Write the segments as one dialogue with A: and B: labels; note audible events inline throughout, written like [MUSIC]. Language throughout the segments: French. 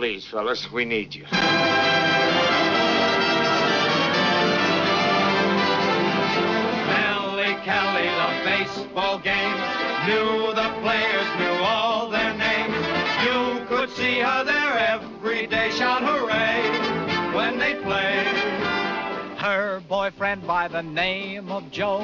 A: Please, fellas, we need you.
B: Kelly, baseball. Knew the boyfriend by the name of Joe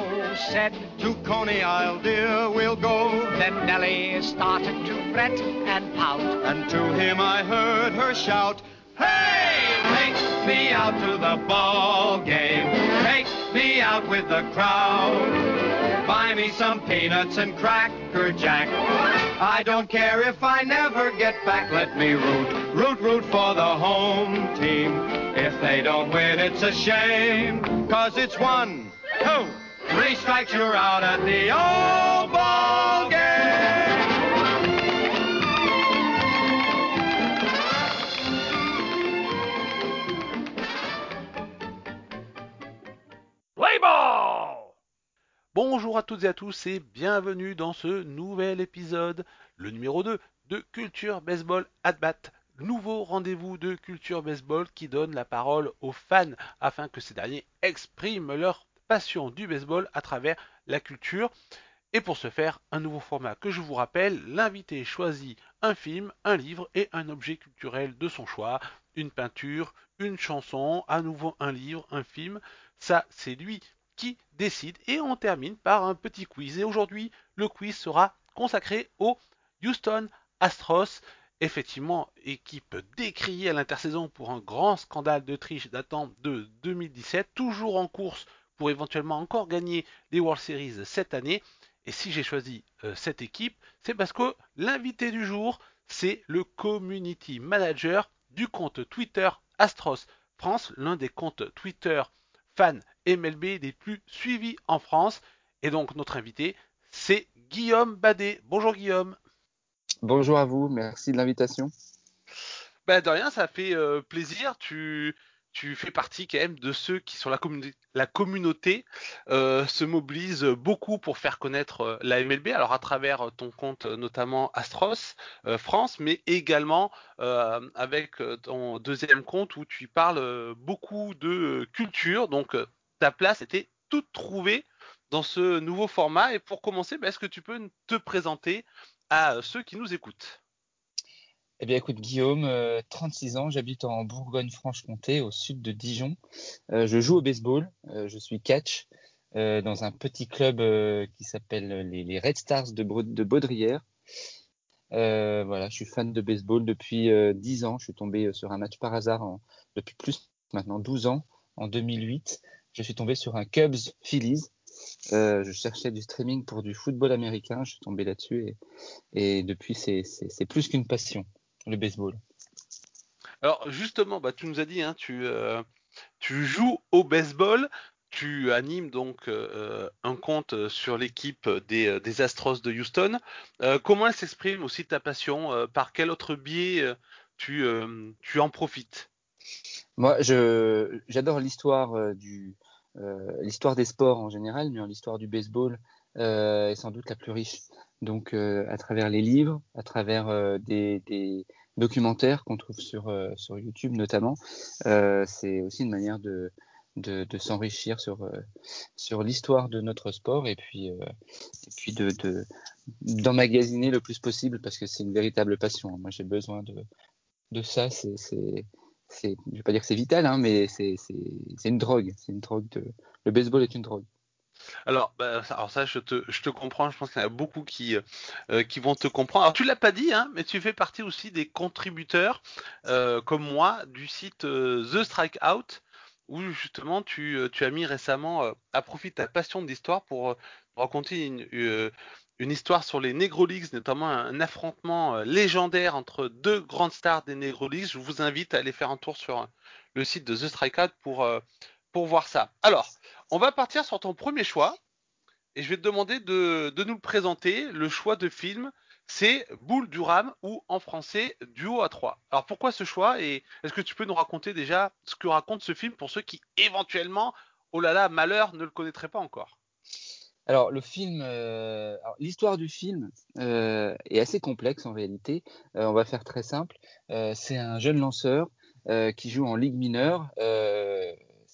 B: said,
C: To Coney Isle, dear, we'll go.
B: Then Nellie started to fret and pout.
C: And to him I heard her shout,
B: Hey, take me out to the ball game. Take me out with the crowd. Buy me some peanuts and cracker jack. I don't care if I never get back. Let me root, root, root for the home team. If they don't win, it's a shame. Cause it's one, two, three strikes, you're out at the old ball
D: Bonjour à toutes et à tous et bienvenue dans ce nouvel épisode, le numéro 2 de Culture Baseball at Bat. Nouveau rendez-vous de Culture Baseball qui donne la parole aux fans afin que ces derniers expriment leur passion du baseball à travers la culture. Et pour ce faire, un nouveau format que je vous rappelle, l'invité choisit un film, un livre et un objet culturel de son choix, une peinture, une chanson, à nouveau un livre, un film. Ça, c'est lui qui décide et on termine par un petit quiz. Et aujourd'hui, le quiz sera consacré au Houston Astros. Effectivement, équipe décriée à l'intersaison pour un grand scandale de triche datant de 2017, toujours en course pour éventuellement encore gagner les World Series cette année. Et si j'ai choisi euh, cette équipe, c'est parce que l'invité du jour, c'est le community manager du compte Twitter Astros France, l'un des comptes Twitter fans MLB les plus suivis en France. Et donc notre invité, c'est Guillaume Badet. Bonjour Guillaume.
E: Bonjour à vous, merci de l'invitation.
D: Ben de rien, ça fait euh, plaisir. Tu, tu fais partie quand même de ceux qui sur la, communi- la communauté euh, se mobilisent beaucoup pour faire connaître euh, la MLB. Alors à travers ton compte notamment Astros euh, France, mais également avec ton deuxième compte où tu parles beaucoup de culture. Donc ta place était toute trouvée dans ce nouveau format. Et pour commencer, ben, est-ce que tu peux te présenter à ceux qui nous écoutent?
E: Eh bien, écoute, Guillaume, euh, 36 ans, j'habite en Bourgogne-Franche-Comté, au sud de Dijon. Euh, je joue au baseball, euh, je suis catch euh, dans un petit club euh, qui s'appelle les, Red Stars de, de Baudrière. Euh, voilà, je suis fan de baseball depuis euh, 10 ans. Je suis tombé euh, sur un match par hasard depuis plus maintenant 12 ans, en 2008. Je suis tombé sur un Cubs Phillies. Euh, je cherchais du streaming pour du football américain. Je suis tombé là-dessus et, depuis, c'est plus qu'une passion, le baseball.
D: Alors justement, bah, tu nous as dit, hein, tu, euh, tu joues au baseball, tu animes donc euh, un compte sur l'équipe des, euh, des Astros de Houston. Euh, comment elle s'exprime aussi ta passion euh, Par quel autre biais euh, tu, euh, tu en profites?
E: Moi, je j'adore l'histoire euh, du euh, l'histoire des sports en général, mais l'histoire du baseball euh, est sans doute la plus riche. Donc, euh, à travers les livres, à travers euh, des, des documentaires qu'on trouve sur euh, sur YouTube notamment, c'est aussi une manière de de, de s'enrichir sur euh, sur l'histoire de notre sport et puis euh, et puis de de d'emmagasiner le plus possible parce que c'est une véritable passion. Moi, j'ai besoin de de ça. C'est c'est c'est, je vais pas dire que c'est vital, hein, mais c'est, c'est, c'est une drogue. C'est une drogue de, le baseball est une drogue.
D: Alors, bah, alors ça, je te, comprends. Je pense qu'il y en a beaucoup qui, euh, qui vont te comprendre. Alors, tu l'as pas dit, hein, mais tu fais partie aussi des contributeurs, euh, comme moi, du site euh, The Strikeout, où justement tu, euh, as mis récemment euh, à profit ta passion de l'histoire pour euh, raconter une, euh, histoire sur les Negro Leagues, notamment un affrontement euh, légendaire entre deux grandes stars des Negro Leagues. Je vous invite à aller faire un tour sur euh, le site de The Strikeout pour, euh, pour voir ça. Alors, on va partir sur ton premier choix et je vais te demander de, nous le présenter. Le choix de film, c'est Boule du Ram ou en français Duo à 3. Alors pourquoi ce choix et est-ce que tu peux nous raconter déjà ce que raconte ce film pour ceux qui éventuellement, oh là là, malheur, ne le connaîtraient pas encore?
E: Alors le film, l'histoire du film est assez complexe en réalité. on va faire très simple. c'est un jeune lanceur qui joue en ligue mineure.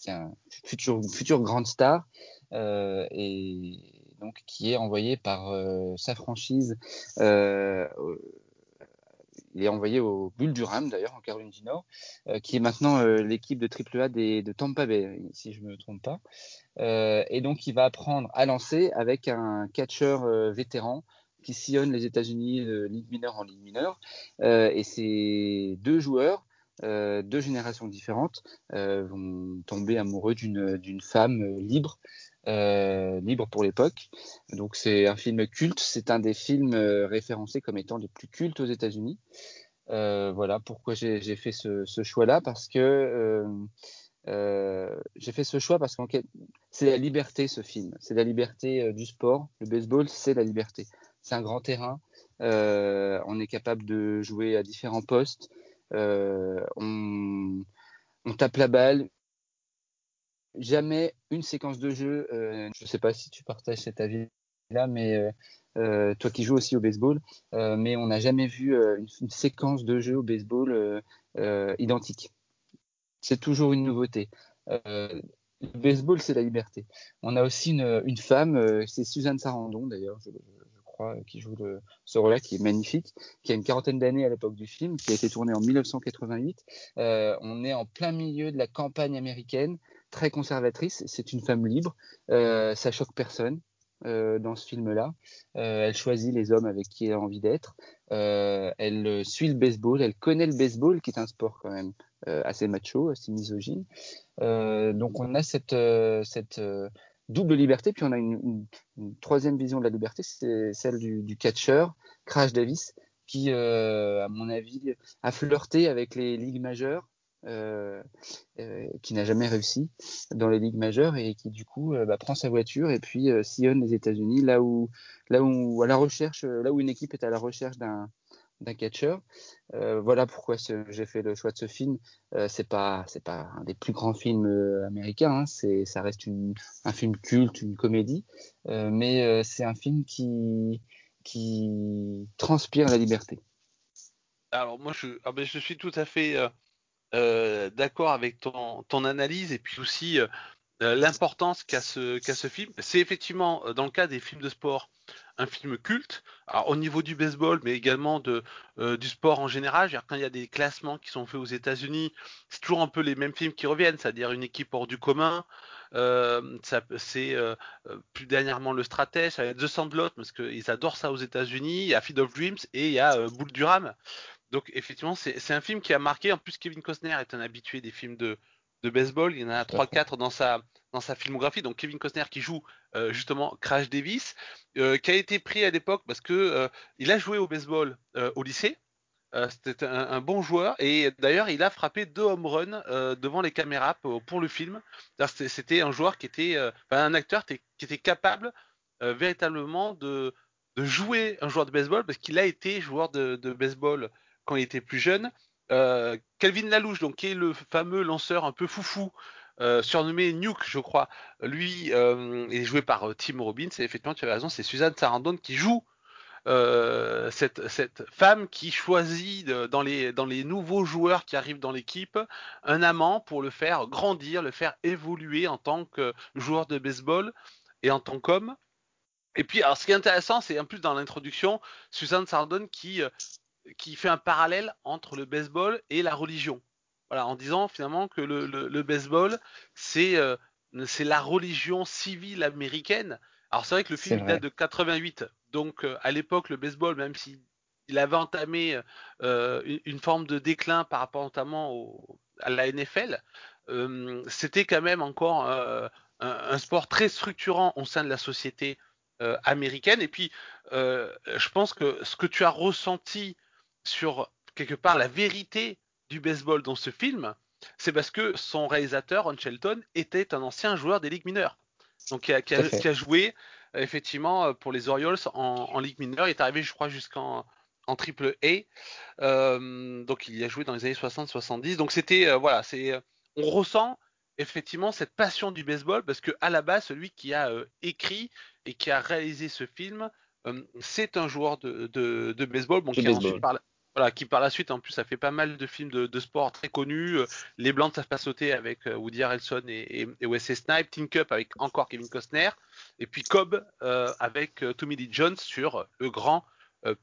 E: C'est un futur, futur star et donc qui est envoyé par sa franchise il est envoyé au Bull Durham, d'ailleurs, en Caroline du Nord, euh, qui est maintenant euh, l'équipe de AAA des, de Tampa Bay, si je ne me trompe pas. Euh, et donc, il va apprendre à lancer avec un catcheur vétéran qui sillonne les États-Unis de ligue mineure en ligue mineure. et ces deux joueurs, deux générations différentes, vont tomber amoureux d'une femme libre euh, libre pour l'époque. Donc c'est un film culte, c'est un des films euh, référencés comme étant les plus cultes aux États-Unis. Euh, voilà pourquoi j'ai fait ce, choix-là parce que j'ai fait ce choix parce que c'est la liberté ce film, c'est la liberté du sport. Le baseball, c'est la liberté. C'est un grand terrain. on est capable de jouer à différents postes. On, on tape la balle, jamais une séquence de jeu, euh, je ne sais pas si tu partages cet avis-là, mais euh, euh, toi qui joues aussi au baseball, mais on n'a jamais vu une, séquence de jeu au baseball identique. C'est toujours une nouveauté. le baseball, c'est la liberté. On a aussi une, femme, c'est Suzanne Sarandon d'ailleurs, crois, qui joue ce rôle-là, qui est magnifique, qui a une quarantaine d'années à l'époque du film, qui a été tourné en 1988. on est en plein milieu de la campagne américaine très conservatrice. C'est une femme libre. Euh, ça choque personne euh, dans ce film-là. Euh, elle choisit les hommes avec qui elle a envie d'être. elle suit le baseball. Elle connaît le baseball, qui est un sport quand même assez macho, assez misogyne. donc on a cette double liberté. Puis on a une, troisième vision de la liberté, c'est celle du, catcheur, Crash Davis, qui, à mon avis, a flirté avec les ligues majeures euh, euh, qui n'a jamais réussi dans les ligues majeures et qui du coup euh, bah, prend sa voiture et puis sillonne les États-Unis là où là où à la recherche là où une équipe est à la recherche d'un d'un catcheur. voilà pourquoi j'ai fait le choix de ce film. c'est pas c'est pas un des plus grands films américains. Hein. c'est ça reste une, un film culte, une comédie, mais c'est un film qui qui transpire la liberté.
D: Alors moi je ah ben, je suis tout à fait euh, d'accord avec ton, ton, analyse et puis aussi euh, euh, l'importance qu'a ce, qu'a ce film. C'est effectivement, dans le cas des films de sport, un film culte, alors, au niveau du baseball, mais également de, du sport en général. Quand il y a des classements qui sont faits aux États-Unis, c'est toujours un peu les mêmes films qui reviennent, c'est-à-dire une équipe hors du commun. Euh, c'est euh, plus dernièrement le stratège, ça va être The Sandlot, parce qu'ils adorent ça aux États-Unis. Il y a Feed of Dreams et il y a Bull Durham. Donc effectivement, c'est un film qui a marqué. En plus, Kevin Costner est un habitué des films de, baseball. Il y en a 3-4 dans sa, dans sa filmographie. Donc Kevin Costner qui joue euh, justement Crash Davis, euh, qui a été pris à l'époque parce que euh, il a joué au baseball au lycée. C'était un, bon joueur et d'ailleurs il a frappé deux home runs devant les caméras pour, le film. C'était un joueur qui était, un acteur qui était capable véritablement de, de jouer un joueur de baseball parce qu'il a été joueur de, de baseball quand il était plus jeune. Euh, Calvin Lalouche, donc qui est le fameux lanceur un peu foufou, euh, surnommé Nuke, je crois. Lui euh, est joué par Tim Robbins. Et effectivement, tu as raison, c'est Suzanne Sarandon qui joue cette, femme qui choisit dans, les, nouveaux joueurs qui arrivent dans l'équipe un amant pour le faire grandir, le faire évoluer en tant que joueur de baseball et en tant qu'homme. Et puis, alors, ce qui est intéressant, c'est en plus dans l'introduction, Suzanne Sarandon qui qui fait un parallèle entre le baseball et la religion. Voilà, en disant finalement que le, le, baseball, c'est euh, c'est la religion civile américaine. Alors c'est vrai que le film date de 88, donc euh, à l'époque le baseball, même s'il il avait entamé euh, une, forme de déclin par rapport notamment au, à la NFL, c'était quand même encore un, un, sport très structurant au sein de la société américaine. Et puis, je pense que ce que tu as ressenti sur quelque part la vérité du baseball dans ce film, c'est parce que son réalisateur, Ron Shelton, était un ancien joueur des ligues mineures. Donc qui a, joué effectivement pour les Orioles en, Ligue mineure. Il est arrivé, je crois, jusqu'en en triple A. Euh, donc il y a joué dans les années 60-70. Donc c'était euh, voilà, c'est on ressent effectivement cette passion du baseball parce que à la base celui qui a euh, écrit et qui a réalisé ce film, c'est un joueur de, de, baseball, bon, qui, Ensuite, par voilà, qui par la suite en plus a fait pas mal de films de, sport très connus. Les Blancs ne savent pas sauter avec Woody Harrelson et, et, Wesley Snipes, Team Cup avec encore Kevin Costner, et puis Cobb avec Tommy Lee Jones sur le grand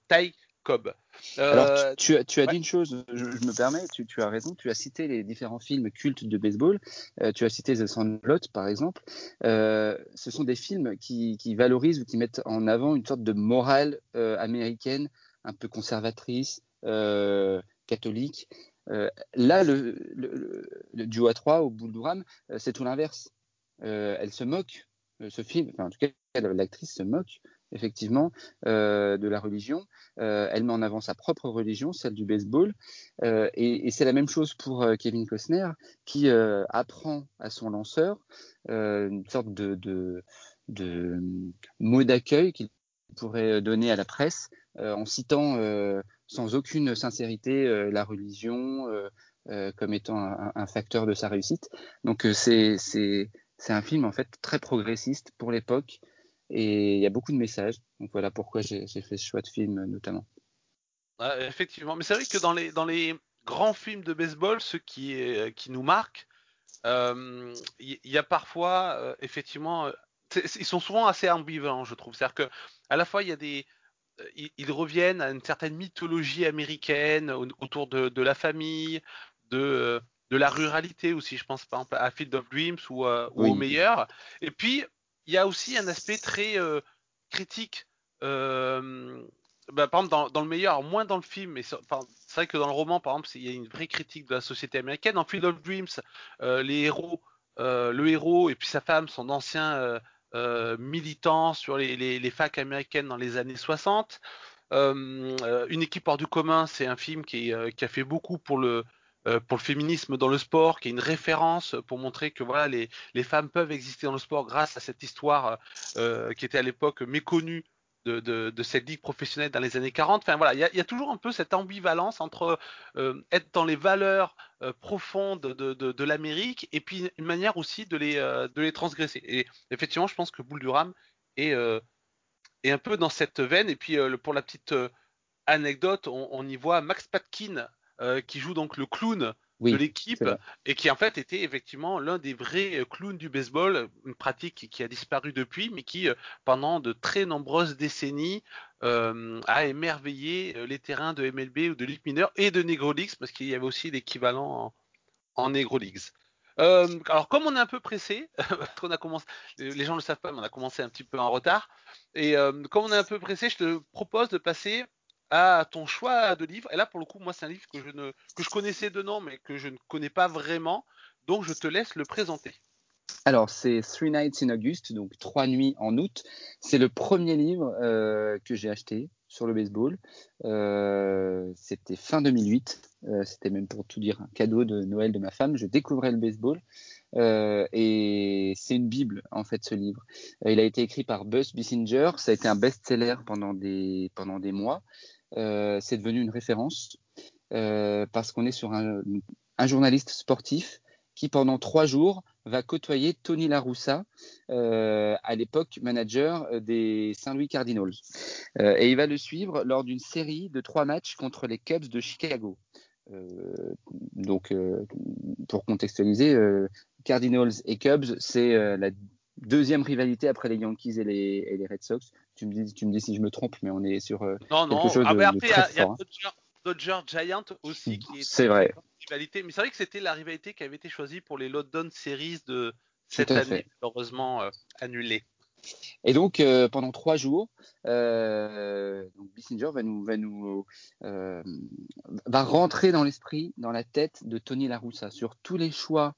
D: Ty Cobb.
E: Alors, euh, tu, as, dit une chose, je, me permets, tu, as raison, tu as cité les différents films cultes de baseball, euh, tu as cité The Sandlot par exemple. Euh, ce sont des films qui, valorisent ou qui mettent en avant une sorte de morale américaine un peu conservatrice, catholique. là, le, duo à 3 au bout du rame, c'est tout l'inverse. elle se moque, ce film, en tout cas l'actrice se moque effectivement, euh, de la religion. Euh, elle met en avant sa propre religion, celle du baseball. Euh, et, c'est la même chose pour Kevin Costner, qui apprend à son lanceur une sorte de, mot d'accueil qu'il pourrait donner à la presse en citant sans aucune sincérité la religion comme étant un, facteur de sa réussite. Donc c'est un film en fait très progressiste pour l'époque et il y a beaucoup de messages. Donc voilà pourquoi j'ai fait ce choix de film notamment.
D: effectivement, mais c'est vrai que dans les, dans les grands films de baseball, ceux qui, euh, qui nous marquent, euh, il y, a parfois euh, effectivement, ils sont souvent assez ambivalents, je trouve. C'est-à-dire que à la fois il y a des ils, reviennent à une certaine mythologie américaine autour de, la famille, de, de la ruralité aussi. Je pense par exemple à Field of Dreams ou, ou au meilleur. Et puis il y a aussi un aspect très euh, critique. Euh, bah, par exemple, dans, le meilleur, moins dans le film, mais c'est vrai que dans le roman, par exemple, il y a une vraie critique de la société américaine. Dans Field of Dreams, euh, les héros, le héros et puis sa femme sont d'anciens militants sur les, facs américaines dans les années 60. une équipe hors du commun, c'est un film qui, qui, a fait beaucoup pour le, euh, féminisme dans le sport, qui est une référence pour montrer que voilà les, femmes peuvent exister dans le sport grâce à cette histoire euh, qui était à l'époque méconnue de, cette ligue professionnelle dans les années 40. Enfin voilà, il y a, toujours un peu cette ambivalence entre euh, être dans les valeurs euh, profondes de, l'Amérique et puis une manière aussi de les, euh, transgresser. Et effectivement, je pense que Boule du Ram est, est un peu dans cette veine. Et puis pour la petite anecdote, on, on, y voit Max Patkin qui joue donc le clown de l'équipe et qui en fait était effectivement l'un des vrais euh, clowns du baseball, une pratique qui, a disparu depuis, mais qui euh, pendant de très nombreuses décennies a émerveillé les terrains de MLB ou de Ligue mineure et de Negro Leagues parce qu'il y avait aussi l'équivalent en, en Negro Leagues. alors comme on est un peu pressé, [LAUGHS] parce qu'on a commencé, les gens ne le savent pas, mais on a commencé un petit peu en retard, et comme on est un peu pressé, je te propose de passer à ton choix de livre. Et là, pour le coup, moi, c'est un livre que je, que je connaissais de nom, mais que je ne connais pas vraiment. Donc, je te laisse le présenter.
E: Alors, c'est Three Nights in August, donc Trois nuits en août. C'est le premier livre euh, que j'ai acheté sur le baseball. Euh, c'était fin 2008. Euh, c'était même pour tout dire un cadeau de Noël de ma femme. Je découvrais le baseball. et c'est une bible en fait ce livre. il a été écrit par Buzz Bissinger. Ça a été un best-seller pendant des pendant des mois. Euh, c'est devenu une référence euh, parce qu'on est sur un, journaliste sportif qui pendant trois jours va côtoyer Tony Laroussa, euh, à l'époque manager des Saint-Louis Cardinals. et il va le suivre lors d'une série de trois matchs contre les Cubs de Chicago. donc, pour contextualiser, Cardinals et Cubs, c'est la deuxième rivalité après les Yankees et les, Red Sox. Tu me, dis, tu me dis si je me trompe, mais on est sur euh, non, quelque non. chose ah, de, après, il y a,
D: hein. Dodger, Giant aussi qui est,
E: c'est vrai.
D: rivalité. Mais c'est vrai que c'était la rivalité qui avait été choisie pour les London Series de cette année, malheureusement euh, annulée.
E: Et donc euh, pendant trois jours, euh, donc Bissinger va nous va nous euh, va rentrer dans l'esprit, dans la tête de Tony La Russa sur tous les choix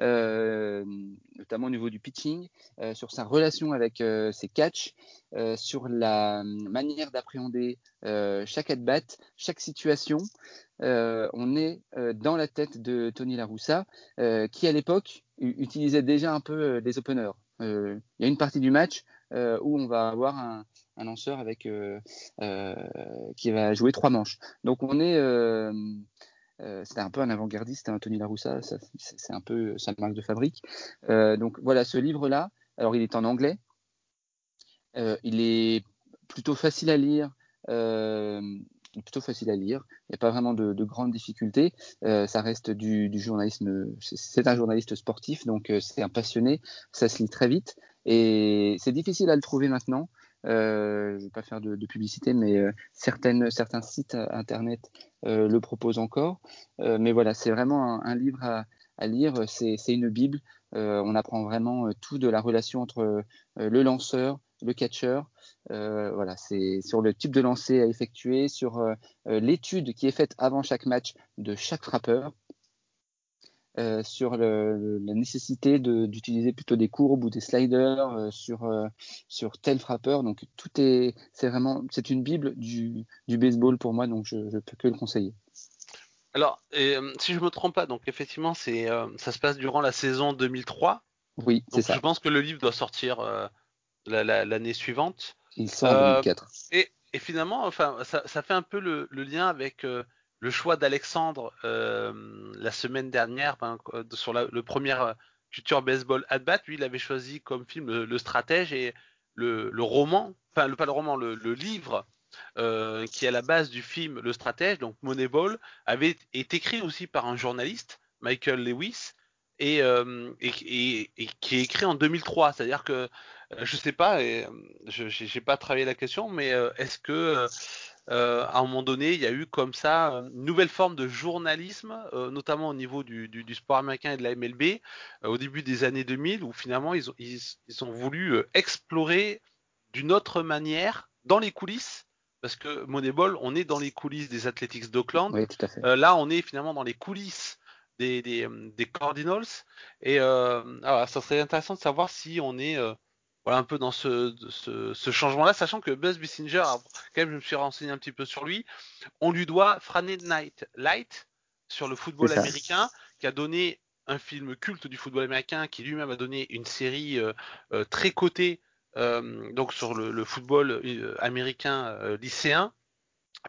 E: euh, notamment au niveau du pitching, euh, sur sa relation avec euh, ses catchs, sur la manière d'appréhender chaque at-bat, chaque situation. on est dans la tête de Tony Laroussa, qui à l'époque utilisait déjà un peu des openers. Il y a une partie du match où on va avoir un, un lanceur avec qui va jouer trois manches. Donc on est euh, c'était un peu un avant-gardiste, hein, Tony Laroussa, c'est un peu sa marque de fabrique. Euh, donc voilà, ce livre-là, alors il est en anglais. il est plutôt facile à lire. plutôt facile à lire. Il n'y a pas vraiment de, grandes difficultés. ça reste du, du journalisme. C'est un journaliste sportif, donc c'est un passionné. Ça se lit très vite et c'est difficile à le trouver maintenant. Euh, je ne vais pas faire de, publicité, mais euh, certains sites internet euh, le proposent encore. mais voilà, c'est vraiment un, livre à, à lire. C'est une Bible. on apprend vraiment tout de la relation entre le lanceur, le catcheur. voilà, c'est sur le type de lancer à effectuer, sur l'étude qui est faite avant chaque match de chaque frappeur. Euh, sur le, la nécessité d'utiliser plutôt des courbes ou des sliders euh, sur, euh, sur tel frappeur. Donc tout est, c'est vraiment, c'est une bible du, du, baseball pour moi, donc je, ne peux que le conseiller.
D: Alors, et, si je me trompe pas, donc effectivement, c'est, ça se passe durant la saison 2003.
E: Oui, c'est ça.
D: Je pense que le livre doit sortir l'année suivante.
E: Il sort en 2004.
D: Et, et, finalement, enfin, ça, ça, fait un peu le, le lien avec le choix d'Alexandre euh, la semaine dernière ben, sur le premier euh, Culture Baseball at Bat, lui il avait choisi comme film le, stratège et le, roman, enfin le, pas le roman, le, livre euh, qui est à la base du film Le Stratège, donc Moneyball, avait été écrit aussi par un journaliste, Michael Lewis, et, qui est écrit en 2003. C'est-à-dire que je sais pas, et je n'ai pas travaillé la question, mais est-ce que euh, à un moment donné, il y a eu comme ça une nouvelle forme de journalisme, euh, notamment au niveau du, sport américain et de la MLB, euh, au début des années 2000, où finalement ils ont, voulu explorer d'une autre manière dans les coulisses. Parce que Moneyball, on est dans les coulisses des Athletics d'Oakland. là, on est finalement dans les coulisses des, Cardinals. Et ça serait intéressant de savoir si on est voilà un peu dans ce, ce, changement-là, sachant que Buzz Bissinger, quand même, je me suis renseigné un petit peu sur lui, on lui doit Friday Night Light sur le football américain, qui a donné un film culte du football américain, qui lui-même a donné une série euh, euh, très cotée euh, donc sur le football américain lycéen.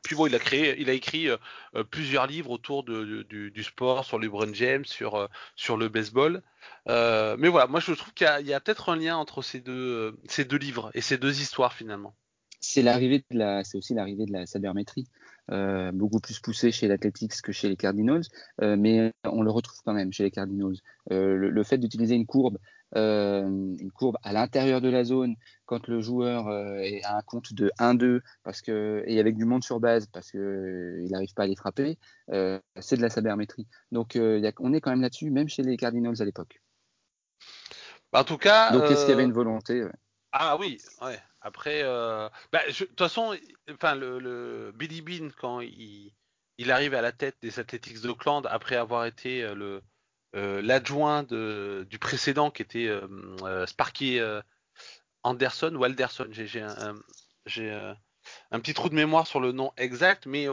D: Puis bon, il a créé, il a écrit euh, euh, plusieurs livres autour du, sport, sur LeBron James, sur euh, sur le baseball. mais voilà, moi je trouve qu'il y a, peut-être un lien entre ces deux ces deux livres et ces deux histoires finalement.
E: C'est l'arrivée de la, c'est aussi l'arrivée de la sabermétrie, beaucoup plus poussée chez l'Athletics que chez les Cardinals, mais on le retrouve quand même chez les Cardinals. le, fait d'utiliser une courbe euh, une courbe à l'intérieur de la zone quand le joueur euh, est à un compte de 1-2 parce que et avec du monde sur base parce que euh, il n'arrive pas à les frapper, c'est de la sabermétrie. Donc on est quand même là-dessus, même chez les Cardinals à l'époque.
D: En tout cas.
E: Donc est-ce qu'il y avait une volonté
D: Ah oui, ouais. Après, bah, de toute façon, enfin le, Billy Bean quand il, il arrive à la tête des Athletics d'Oakland après avoir été le euh, l'adjoint du précédent qui était euh, euh, Sparky Anderson ou Alderson. J'ai un, petit trou de mémoire sur le nom exact, mais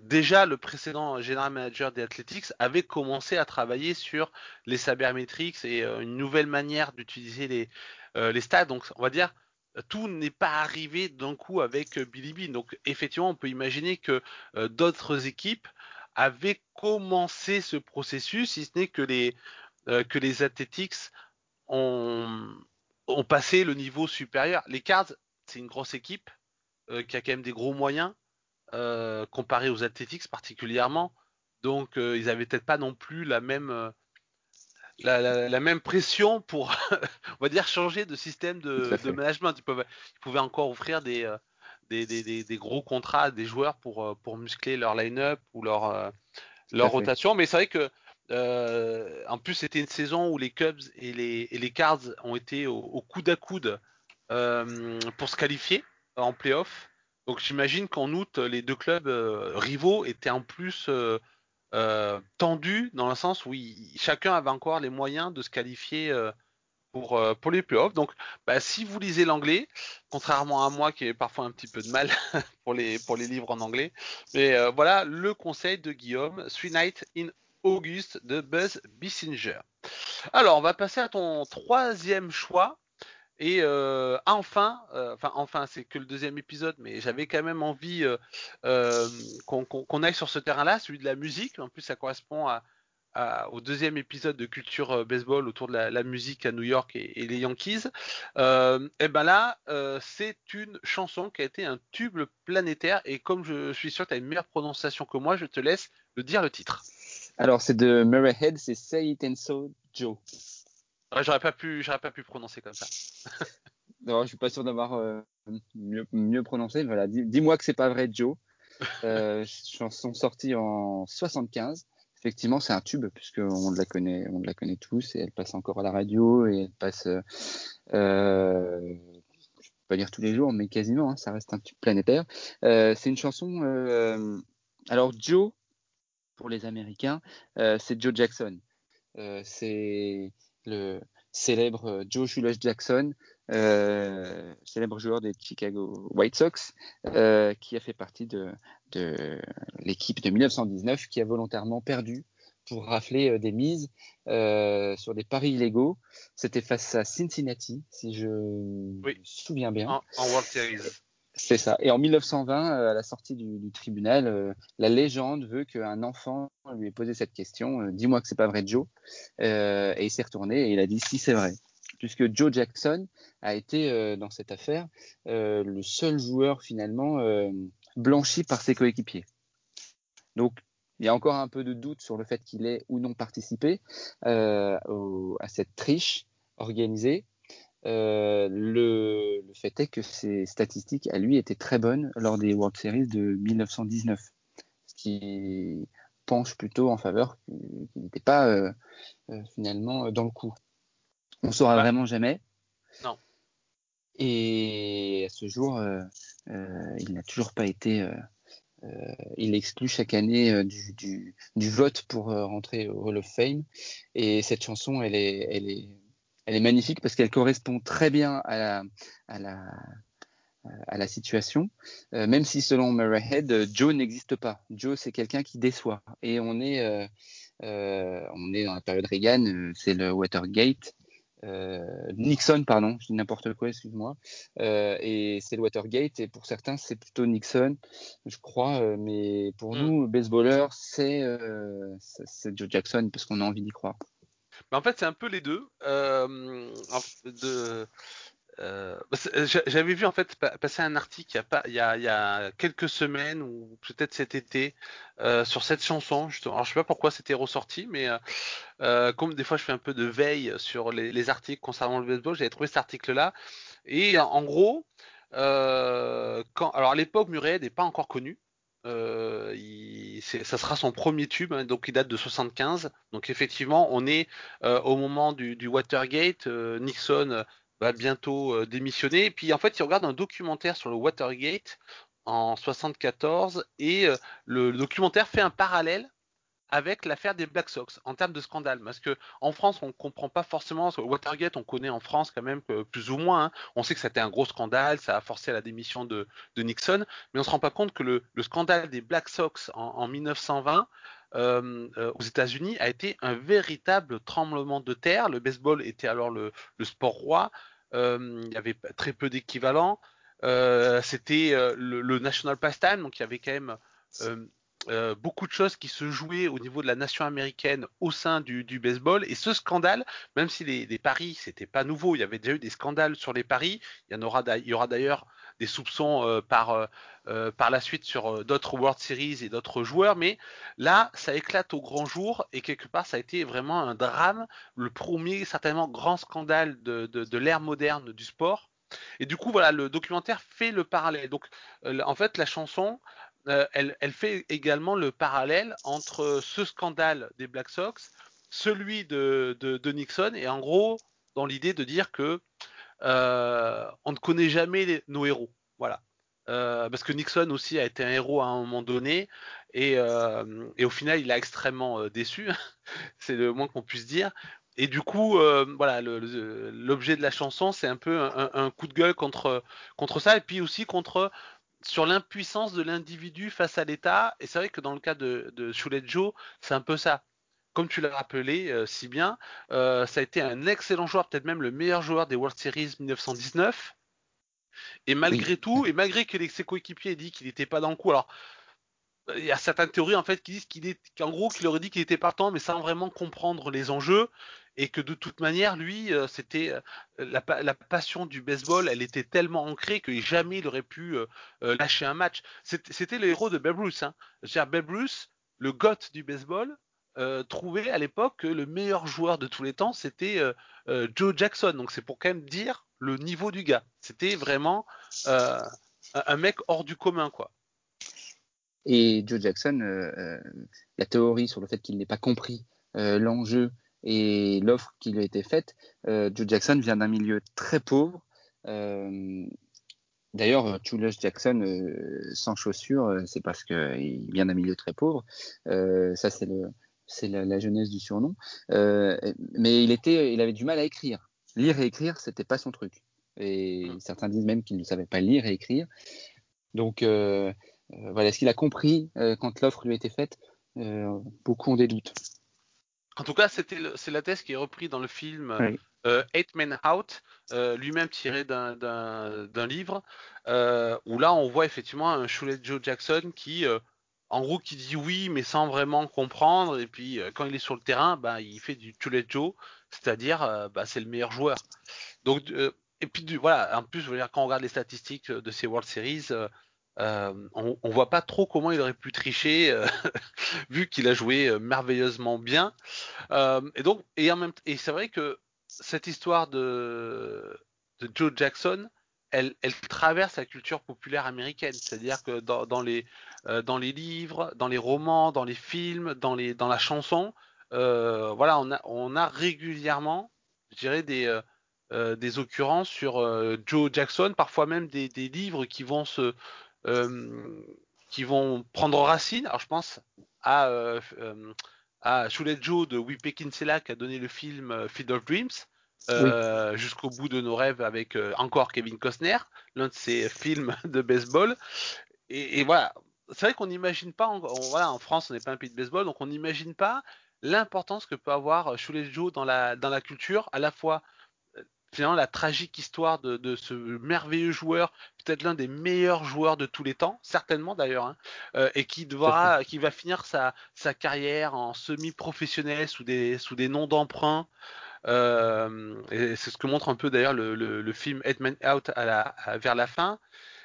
D: déjà le précédent general manager des Athletics avait commencé à travailler sur les sabermetrics et une nouvelle manière d'utiliser les, les stats. Donc on va dire tout n'est pas arrivé d'un coup avec Billy Bean. Donc effectivement, on peut imaginer que d'autres équipes avait commencé ce processus, si ce n'est que les, euh, que les Athletics ont, ont passé le niveau supérieur. Les Cards, c'est une grosse équipe euh, qui a quand même des gros moyens euh, comparé aux Athletics particulièrement. Donc ils avaient peut-être pas non plus la même la, même pression pour [LAUGHS] on va dire changer de système de, de management. Ils, peuvent, ils, pouvaient encore offrir des des, gros contrats des joueurs pour, euh, pour muscler leur line-up ou leur, euh, leur rotation. Mais c'est vrai que euh, en plus c'était une saison où les Cubs et les, et les Cards ont été au, coude à coude pour se qualifier en playoff. Donc j'imagine qu'en août les deux clubs rivaux étaient en plus tendus dans le sens où chacun avait encore les moyens de se qualifier pour, euh, pour les playoffs. Donc, bah, si vous lisez l'anglais, contrairement à moi qui ai parfois un petit peu de mal [LAUGHS] pour, les, livres en anglais, mais euh, voilà le conseil de Guillaume, Three Nights in August de Buzz Bissinger. Alors, on va passer à ton troisième choix. Et euh, enfin, enfin, enfin, c'est que le deuxième épisode, mais j'avais quand même envie qu'on aille sur ce terrain-là, celui de la musique. En plus, ça correspond à, au deuxième épisode de Culture euh, Baseball autour de la, musique à New York et, les Yankees. Euh, et ben là, euh, c'est une chanson qui a été un tube planétaire. Et comme je suis sûr que tu as une meilleure prononciation que moi, je te laisse le dire le titre.
E: Alors, c'est de Murray Head, c'est Say It and So Joe.
D: j'aurais pas pu, j'aurais pas pu prononcer comme ça. [LAUGHS]
E: non, je suis pas sûr d'avoir mieux, mieux, prononcé. Voilà, dis-moi que c'est pas vrai, Joe. [LAUGHS] chanson sortie en 75 effectivement, c'est un tube puisqu'on la connaît, on la connaît tous et elle passe encore à la radio et elle passe, euh, euh je peux pas dire tous les jours, mais quasiment, hein, ça reste un tube planétaire. Euh, c'est une chanson. Euh, alors Joe, pour les Américains, euh, c'est Joe Jackson. c'est le célèbre Joe Shulos Jackson, célèbre joueur des Chicago White Sox, qui a fait partie de, de l'équipe de 1919 qui a volontairement perdu pour rafler euh, des mises euh, sur des paris illégaux. C'était face à Cincinnati, si je me souviens bien.
D: En, World Series.
E: C'est ça. Et en 1920, euh, à la sortie du, tribunal, la légende veut qu'un enfant lui ait posé cette question Dis-moi que c'est pas vrai, Joe. et il s'est retourné et il a dit Si c'est vrai. Puisque Joe Jackson a été dans cette affaire le seul joueur finalement blanchi par ses coéquipiers. Donc, il y a encore un peu de doute sur le fait qu'il ait ou non participé euh, à cette triche organisée. Euh, le, fait est que ses statistiques à lui étaient très bonnes lors des World Series de 1919, ce qui penche plutôt en faveur qu'il n'était pas euh, finalement dans le coup. On ne saura vraiment jamais.
D: Non.
E: Et à ce jour, euh, il n'a toujours pas été. Euh, euh, il exclut chaque année du, du, du, vote pour rentrer au Hall of Fame. Et cette chanson, elle est, elle est, elle est magnifique parce qu'elle correspond très bien à la, à la, à la situation, euh, même si selon Murray Head, Joe n'existe pas. Joe, c'est quelqu'un qui déçoit. Et on est, euh, euh, on est dans la période Reagan, c'est le Watergate, euh, Nixon, pardon, je dis n'importe quoi, excuse-moi. Euh, et c'est le Watergate, et pour certains, c'est plutôt Nixon, je crois. Euh, mais pour mm. nous, baseballers, c'est Joe Jackson, parce qu'on a envie d'y croire.
D: Mais en fait, c'est un peu les deux. de, euh, euh, j'avais vu en fait passer un article il y a, quelques semaines ou peut-être cet été euh, sur cette chanson. Justement. Alors je sais pas pourquoi c'était ressorti, mais comme des fois je fais un peu de veille sur les, articles concernant le baseball, j'avais trouvé cet article-là. Et en gros, alors à l'époque Murray n'est pas encore connu. ça sera son premier tube, hein, donc il date de 75. Donc effectivement, on est au moment du Watergate. Nixon va bientôt euh, démissionner. Et puis en fait, il regarde un documentaire sur le Watergate en 74 et euh, le, documentaire fait un parallèle avec l'affaire des Black Sox en termes de scandale. Parce que en France, on ne comprend pas forcément. Watergate, on connaît en France quand même plus ou moins. Hein. On sait que c'était un gros scandale, ça a forcé la démission de, Nixon, mais on ne se rend pas compte que le, scandale des Black Sox en, 1920 euh, aux États-Unis a été un véritable tremblement de terre. Le baseball était alors le sport roi. Euh, il y avait très peu d'équivalents. Euh, c'était euh, le, national pastime, donc il y avait quand même beaucoup de choses qui se jouaient au niveau de la nation américaine au sein du, baseball. Et ce scandale, même si les, paris, c'était pas nouveau, il y avait déjà eu des scandales sur les paris. Il y en aura, il y aura d'ailleurs des soupçons par par la suite sur d'autres World Series et d'autres joueurs. Mais là, ça éclate au grand jour et quelque part, ça a été vraiment un drame, le premier certainement grand scandale de, de, l'ère moderne du sport. Et du coup, voilà, le documentaire fait le parallèle. Donc, en fait, la chanson, elle, elle, fait également le parallèle entre ce scandale des Black Sox, celui de, de Nixon, et en gros, dans l'idée de dire que euh, on ne connaît jamais nos héros. Voilà. Euh, parce que Nixon aussi a été un héros à un moment donné et, euh, au final il a extrêmement déçu, [LAUGHS] c'est le moins qu'on puisse dire. Et du coup, voilà, l'objet de la chanson, c'est un peu un, coup de gueule contre contre ça, et puis aussi contre sur l'impuissance de l'individu face à l'État. Et c'est vrai que dans le cas de, de Joe, c'est un peu ça comme tu l'as rappelé euh, si bien, euh, ça a été un excellent joueur, peut-être même le meilleur joueur des World Series 1919. Et malgré tout, et malgré que ses coéquipiers aient dit qu'il n'était pas dans le coup, alors il y a certaines théories en fait qui disent qu'il est, qu'en gros, qu'il aurait dit qu'il était partant, mais sans vraiment comprendre les enjeux, et que de toute manière, lui, euh, c'était euh, la, la, passion du baseball, elle était tellement ancrée que jamais il aurait pu euh, lâcher un match. C'était le héros de Babe Ruth. Hein. Babe Ruth, le goth du baseball, trouvait à l'époque que le meilleur joueur de tous les temps, c'était Joe Jackson. Donc c'est pour quand même dire le niveau du gars. C'était vraiment un mec hors du commun, quoi.
E: Et Joe Jackson, la théorie sur le fait qu'il n'ait pas compris l'enjeu et l'offre qui lui a été faite, euh, Joe Jackson vient d'un milieu très pauvre. Euh, D'ailleurs, Julius Jackson euh, sans chaussures, euh, c'est parce qu'il vient d'un milieu très pauvre. Euh, ça, c'est le, c'est la, la, jeunesse du surnom. mais il était, il avait du mal à écrire. Lire et écrire, c'était pas son truc. Et certains disent même qu'il ne savait pas lire et écrire. Donc voilà, est-ce qu'il a compris quand l'offre lui a été faite? Beaucoup ont des doutes.
D: En tout cas, c'était c'est la thèse qui est reprise dans le film euh, Eight Men Out, euh, lui-même tiré d'un livre, euh, où là on voit effectivement un Shule Joe Jackson qui, euh, en gros, qui dit oui, mais sans vraiment comprendre, et puis euh, quand il est sur le terrain, bah, il fait du Shule Joe, c'est-à-dire bah, c'est le meilleur joueur. Donc, et puis voilà, en plus, je veux quand on regarde les statistiques de ces World Series, euh, on, on, voit pas trop comment il aurait pu tricher euh, [LAUGHS] vu qu'il a joué euh, merveilleusement bien. et donc, et en même et c'est vrai que cette histoire de Joe Jackson, elle, traverse la culture populaire américaine. C'est-à-dire que dans, dans les livres, dans les romans, dans les films, dans la chanson, voilà, on a régulièrement, je dirais des des occurrences sur Joe Jackson, parfois même des, livres qui vont euh, prendre racine. Alors je pense à, euh, euh, à Joe de Wipe Kinsella qui a donné le film Field of Dreams. Euh, jusqu'au bout de nos rêves avec euh, encore Kevin Costner, l'un de ses [LAUGHS] films de baseball. Et, et voilà, c'est vrai qu'on n'imagine pas, en, on, voilà, en France, on n'est pas un pays de baseball, donc on n'imagine pas l'importance que peut avoir Shule Joe dans la, dans la culture, à la fois finalement la tragique histoire de, de ce merveilleux joueur, peut-être l'un des meilleurs joueurs de tous les temps, certainement d'ailleurs, hein, euh, et qui devra, qui va finir sa, sa carrière en semi-professionnel sous des, sous des noms d'emprunt. Euh, et c'est ce que montre un peu d'ailleurs le, le, le, film Headman Out à la, à, vers la fin.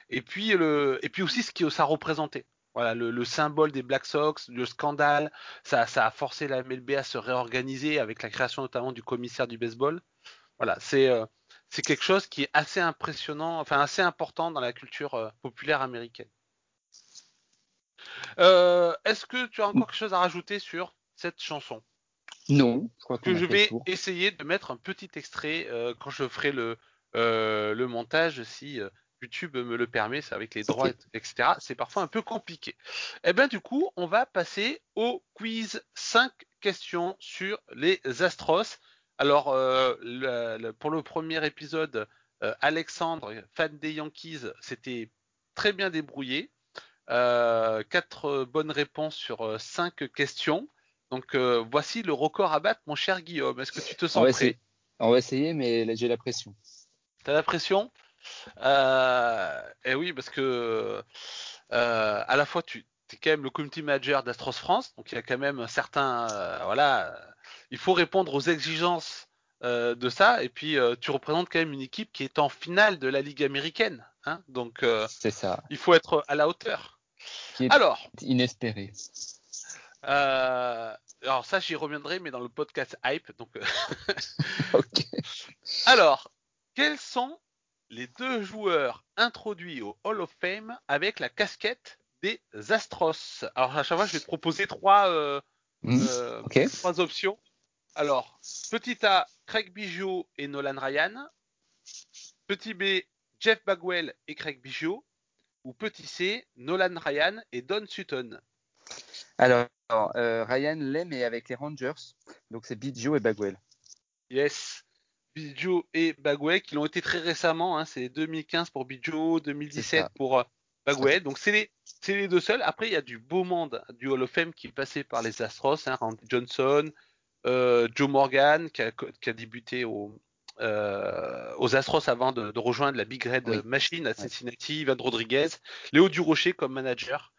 D: Et puis, le, et puis aussi ce que ça représentait. Voilà, le, le, symbole des Black Sox, le scandale, ça, ça a forcé la MLB à se réorganiser avec la création notamment du commissaire du baseball. Voilà, c'est euh, c'est quelque chose qui est assez impressionnant, enfin assez important dans la culture euh, populaire américaine. Euh, Est-ce que tu as encore quelque chose à rajouter sur cette chanson?
E: Non, je crois
D: que je vais essayer de mettre un petit extrait euh, quand je ferai le euh, le montage si YouTube me le permet, c'est avec les droits, etc. C'est parfois un peu compliqué. Eh bien du coup, on va passer au quiz 5 questions sur les Astros. Alors, euh, le, le, pour le premier épisode, euh, Alexandre, fan des Yankees, s'était très bien débrouillé. Euh, quatre bonnes réponses sur euh, cinq questions. Donc, euh, voici le record à battre, mon cher Guillaume. Est-ce que tu te sens
E: on
D: prêt
E: essayer. On va essayer, mais j'ai la pression.
D: T'as la pression? Euh, Eh oui, parce que à la fois tu es quand même le community manager d'Astros France, donc il y a quand même un certain, voilà il faut répondre aux exigences euh, de ça. Et puis, euh, tu représentes quand même une équipe qui est en finale de la Ligue américaine. Hein Donc, euh,
E: c'est ça.
D: Il faut être à la hauteur.
E: Qui est
D: alors,
E: inespéré.
D: Euh, alors ça, j'y reviendrai, mais dans le podcast hype. Donc, [LAUGHS]
E: ok. [LAUGHS]
D: Alors, quels sont les deux joueurs introduits au Hall of Fame avec la casquette des Astros? Alors à chaque fois, je vais te proposer trois, euh,
E: mmh.
D: euh,
E: okay.
D: trois options. Alors, petit A, Craig Biggio et Nolan Ryan. Petit B, Jeff Bagwell et Craig Biggio. Ou petit C, Nolan Ryan et Don Sutton.
E: Alors, euh, Ryan l'aime et avec les Rangers. Donc c'est Biggio et Bagwell.
D: Yes. Biggio et Bagwell qui l'ont été très récemment. Hein, c'est 2015 pour Biggio, 2017 pour Bagwell. Donc c'est les, deux seuls. Après, il y a du beau monde du Hall of Fame qui est passé par les Astros. Hein, Randy Johnson, euh, Joe Morgan qui a, qui a débuté au, euh, aux Astros avant de, de, rejoindre la Big Red
E: oui.
D: Machine à Cincinnati, oui. Van Rodriguez, Léo Durocher comme manager.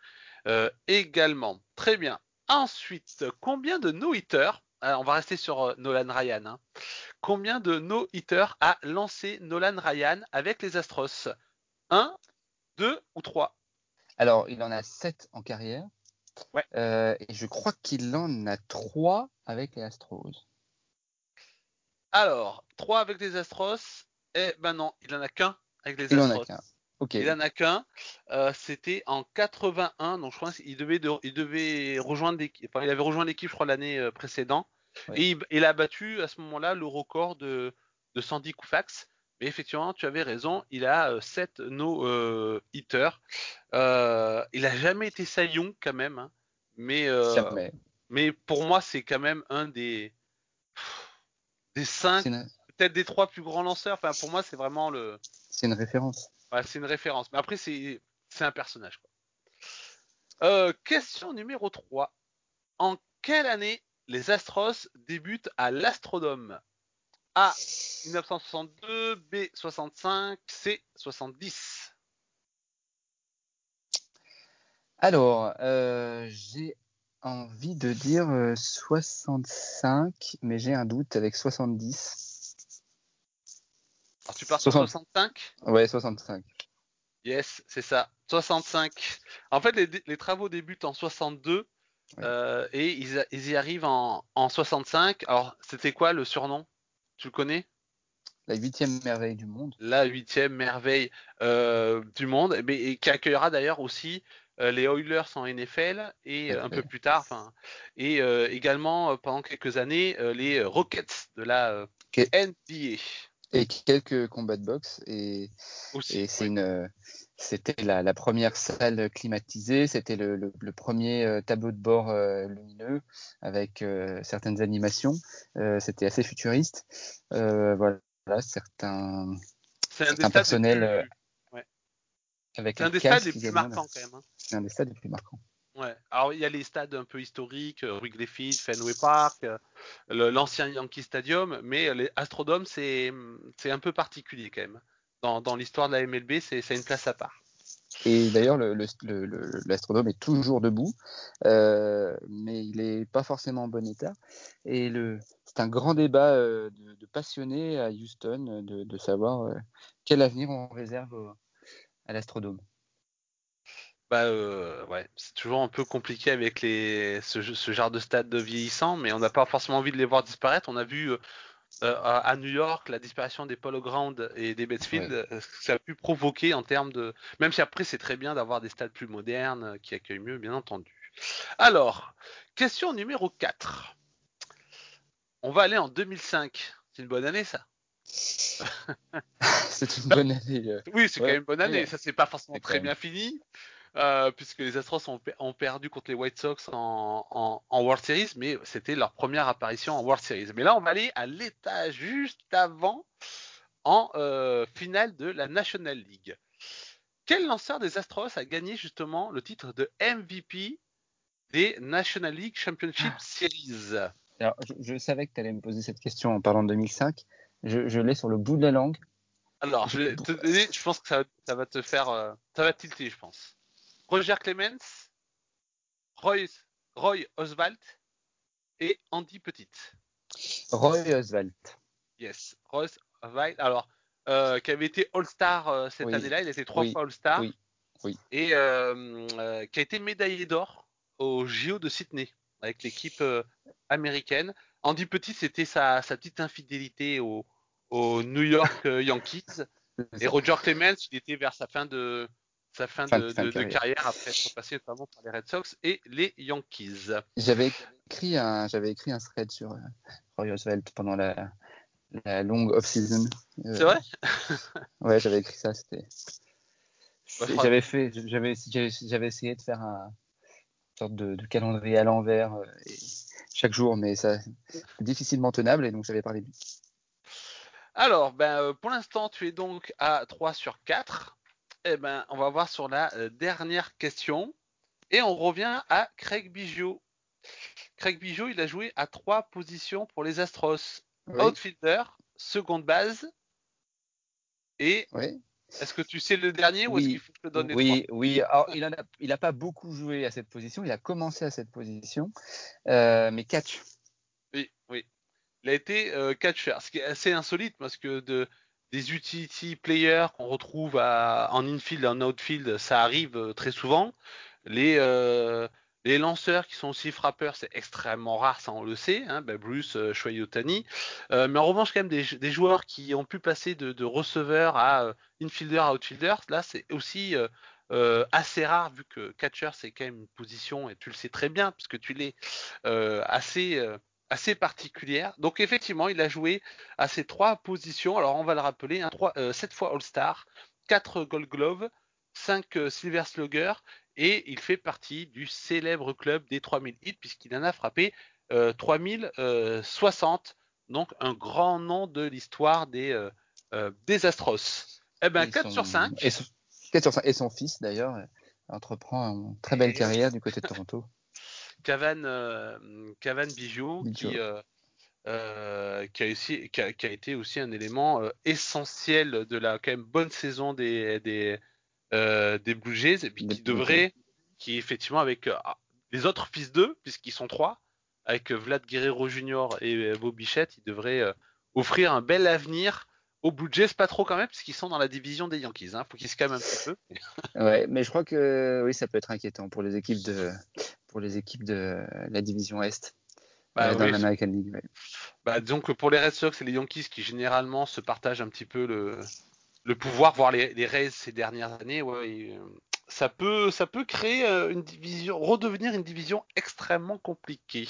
D: également. Très bien. Ensuite, combien de no-hitters On va rester sur Nolan Ryan. Hein. Combien de no-hitters a lancé Nolan Ryan avec les Astros? 1, 2 ou 3
E: Alors, il en a 7 en carrière.
D: Ouais.
E: et je crois qu'il en a 3 avec les Astros.
D: Alors, 3 avec les Astros. Eh ben non, il en a qu'un avec les
E: Il
D: Astros.
E: en a
D: Il en a qu'un. Euh, C'était en 81, donc je crois qu'il devait, de- il devait rejoindre l'équipe. Enfin, il avait rejoint l'équipe, je crois, l'année euh, précédente.
E: Ouais.
D: Et il, il a battu à ce moment-là le record de, de Sandy Koufax. Mais effectivement, tu avais raison, il a 7 no euh, hitters. Euh, il a jamais été saillon quand même, hein. mais euh, pour moi, c'est quand même un des des cinq,
E: C'est une,
D: peut-être des trois plus grands lanceurs. Enfin, pour moi, c'est vraiment le
E: c'est une référence.
D: C'est une référence. Mais après, c'est un personnage. Euh, question numéro 3. En quelle année les Astros débutent à l'Astrodome? A. 1962, B. 65, C. 70.
E: Alors, euh, j'ai envie de dire euh, 65, mais j'ai un doute avec 70.
D: Alors, tu pars sur
E: 60.
D: 65
E: Ouais, 65.
D: Yes, c'est ça. 65. En fait, les, les travaux débutent en 62
E: Ouais.
D: euh, et ils, ils y arrivent en, en 65. Alors, c'était quoi le surnom? Tu le connais?
E: La huitième merveille du monde.
D: la huitième merveille euh, du monde, et, ben, et qui accueillera d'ailleurs aussi euh, les Oilers en NFL et un peu plus tard, et également pendant quelques années les Rockets de la. NBA
E: Et quelques combats de boxe. Et,
D: aussi.
E: et c'est
D: ouais.
E: une, c'était la, la première salle climatisée. C'était le, le- le premier euh, tableau de bord euh, lumineux avec euh, certaines animations. Euh, c'était assez futuriste. Euh, voilà, certains
D: C'est un des
E: un
D: stades
E: personnel,
D: les
E: euh,
D: plus,
E: avec
D: c'est un des stades les plus marquants quand même. hein.
E: C'est un des stades les plus marquants.
D: Ouais. Alors il y a les stades un peu historiques, euh, Wrigley Field, Fenway Park, euh, l'ancien Yankee Stadium, mais euh, les Astrodome c'est un peu particulier quand même. Dans, l'histoire de la MLB, c'est une place à part.
E: Et d'ailleurs, le, le, le- le- l'astronome est toujours debout, mais il n'est pas forcément en bon état. Et c'est un grand débat de, passionnés à Houston de, savoir quel avenir on réserve à l'astrodome.
D: Bah euh, ouais, c'est toujours un peu compliqué avec les ce, ce genre de stade de vieillissant, mais on n'a pas forcément envie de les voir disparaître. On a vu euh, euh, à à New York la disparition des Polo Ground et des Bettsfield, ce que ça a pu provoquer en termes de. Même si après c'est très bien d'avoir des stades plus modernes qui accueillent mieux, bien entendu. Alors, question numéro 4. On va aller en 2005. C'est une bonne année ça? [LAUGHS]
E: C'est une bonne année. euh.
D: Oui, c'est
E: Ouais,
D: quand même une bonne année.
E: ouais.
D: Ça s'est pas forcément
E: C'est
D: très
E: même.
D: bien fini, euh, puisque les Astros ont, pe- ont perdu contre les White Sox en, en, en World Series, mais c'était leur première apparition en World Series. Mais là, on va aller à l'état juste avant, en euh, finale de la National League. Quel lanceur des Astros a gagné justement le titre de MVP des National League Championship Series?
E: Alors, je, je savais que tu allais me poser cette question en parlant de 2005. Je, je l'ai sur le bout de la langue.
D: Alors, te je pense que ça, ça va te faire, euh, ça va tilter, je pense. Roger Clemens, Roy, Roy Oswald et Andy Petit.
E: Roy Oswald.
D: Yes, Roy Oswald. Alors, euh, qui avait été All-Star euh, cette
E: Oui.
D: année-là, il a été trois
E: Oui.
D: fois All-Star.
E: Oui.
D: Et euh, qui a été médaillé d'or au JO de Sydney avec l'équipe américaine. Andy Petit, c'était sa, sa petite infidélité au, au New York Yankees. [LAUGHS] Et Roger Clemens, il était vers sa fin de sa fin,
E: Fin-
D: de,
E: fin de
D: de- de
E: carrière.
D: après être passé notamment par les Red Sox et les Yankees.
E: J'avais écrit un, j'avais écrit un thread sur euh, Roy Oswald pendant la, la longue off-season. Euh,
D: C'est vrai? [LAUGHS]
E: Ouais, j'avais écrit ça. C'était.
D: Ouais, faudra-
E: J'avais fait, j'avais, j'avais essayé de faire un une sorte de, calendrier à l'envers euh, et chaque jour, mais ça difficilement tenable et donc j'avais parlé de lui.
D: Alors, ben, euh, pour l'instant, tu es donc à 3 sur 4. Eh ben, on va voir sur la euh, dernière question. Et on revient à Craig Biggio. Craig Biggio, il a joué à trois positions pour les Astros.
E: Oui,
D: Outfielder, seconde base et
E: oui.
D: Est-ce que tu sais le dernier ou est-ce qu'il faut que je te donne les
E: oui,
D: trois?
E: Oui, Alors, il n'a il a pas beaucoup joué à cette position. Il a commencé à cette position, euh, mais catch.
D: Oui, oui. Il a été euh, catcher, ce qui est assez insolite parce que de, des utility players qu'on retrouve en infield et en outfield, ça arrive euh, très souvent. Les, euh, les lanceurs qui sont aussi frappeurs, c'est extrêmement rare, ça on le sait, hein, ben Bruce, euh, Shohei Ohtani. Euh, mais en revanche, quand même, des, joueurs qui ont pu passer de, de receveur à euh, infielder à outfielder, là c'est aussi assez rare vu que catcher c'est quand même une position, et tu le sais très bien, puisque tu l'es assez assez particulière. Donc effectivement, il a joué à ces trois positions. Alors on va le rappeler, hein, 3, euh, 7 fois All-Star, 4 Gold Glove, 5 euh, Silver Slugger et il fait partie du célèbre club des 3000 hits puisqu'il en a frappé euh, 3060. Donc un grand nom de l'histoire des, euh, euh, des Astros. Eh ben 4
E: son,
D: sur 5.
E: Et son, 4 sur 5. Et son fils d'ailleurs entreprend une très belle et carrière du côté de Toronto.
D: Cavan, euh, Cavan Bijou, qui, euh, euh, qui, a aussi, qui, a, qui, a, été aussi un élément essentiel de la quand même bonne saison des, des, des Blue Jays, et puis qui devrait, qui effectivement avec les autres fils d'eux, puisqu'ils sont trois, avec Vlad Guerrero Jr. et Bob Bichette, ils devraient offrir un bel avenir aux Blue Jays, pas trop quand même, puisqu'ils sont dans la division des Yankees. Hein. Faut qu'ils se calment un petit peu.
E: ouais, mais je crois que oui, ça peut être inquiétant pour les équipes de pour les équipes de la division Est.
D: Bah,
E: euh, dans
D: oui.
E: l'American League. Ouais.
D: Bah, disons que pour les Red Sox et les Yankees qui généralement se partagent un petit peu le, le pouvoir, voire les, les Rays ces dernières années, ouais, et, ça peut, ça peut créer une division, redevenir une division extrêmement compliquée.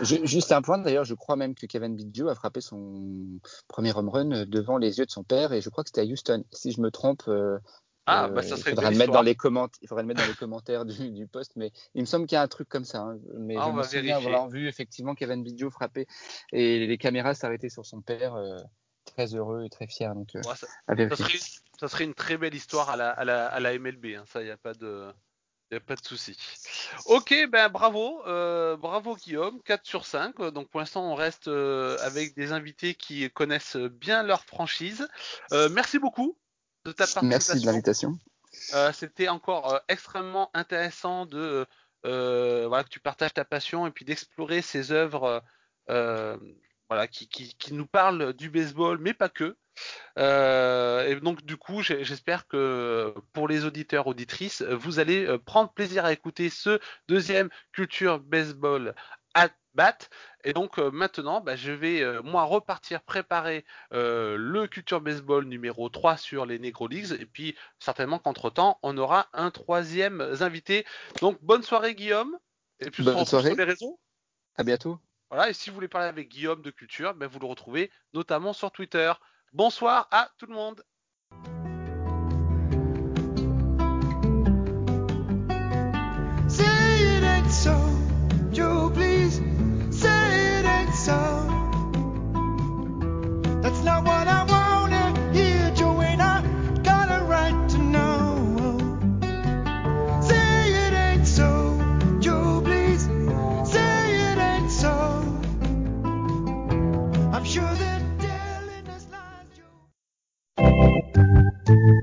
E: Je, juste un point d'ailleurs, je crois même que Kevin Biggio a frappé son premier home run devant les yeux de son père et je crois que c'était à Houston. Si je me trompe, euh,
D: ah, bah, ça serait
E: il faudra le mettre dans les. Il faudrait le mettre dans les commentaires du, du post, mais il me semble qu'il y a un truc comme ça. Hein. Mais
D: ah,
E: je me souviens avoir vu effectivement Kevin Biggio frapper et les caméras s'arrêtaient sur son père. Euh, très heureux et très fier. Donc, euh,
D: ouais, ça, ça, serait, ça, serait, une très belle histoire à la, à la, à la MLB. Hein. Ça, il n'y a pas de. Il a pas de souci. Ok, ben bravo, euh, bravo Guillaume, 4 sur 5. Donc pour l'instant, on reste euh, avec des invités qui connaissent bien leur franchise. Euh, merci beaucoup de ta participation.
E: Merci de l'invitation.
D: Euh, C'était encore extrêmement intéressant de voilà que tu partages ta passion et puis d'explorer ces œuvres voilà, qui, qui, qui, nous parle du baseball, mais pas que. Euh, et donc du coup, j'espère que pour les auditeurs auditrices, vous allez prendre plaisir à écouter ce deuxième culture baseball at Et donc euh, maintenant, bah, je vais euh, moi repartir préparer euh, le culture baseball numéro 3 sur les Negro Leagues. Et puis certainement qu'entre temps, on aura un troisième invité. Donc bonne soirée Guillaume. Et puis
E: bonne
D: on se retrouve sur les réseaux.
E: À bientôt.
D: Voilà, et si vous voulez parler avec Guillaume de Culture, ben vous le retrouvez notamment sur Twitter. Bonsoir à tout le monde.
A: Thank you.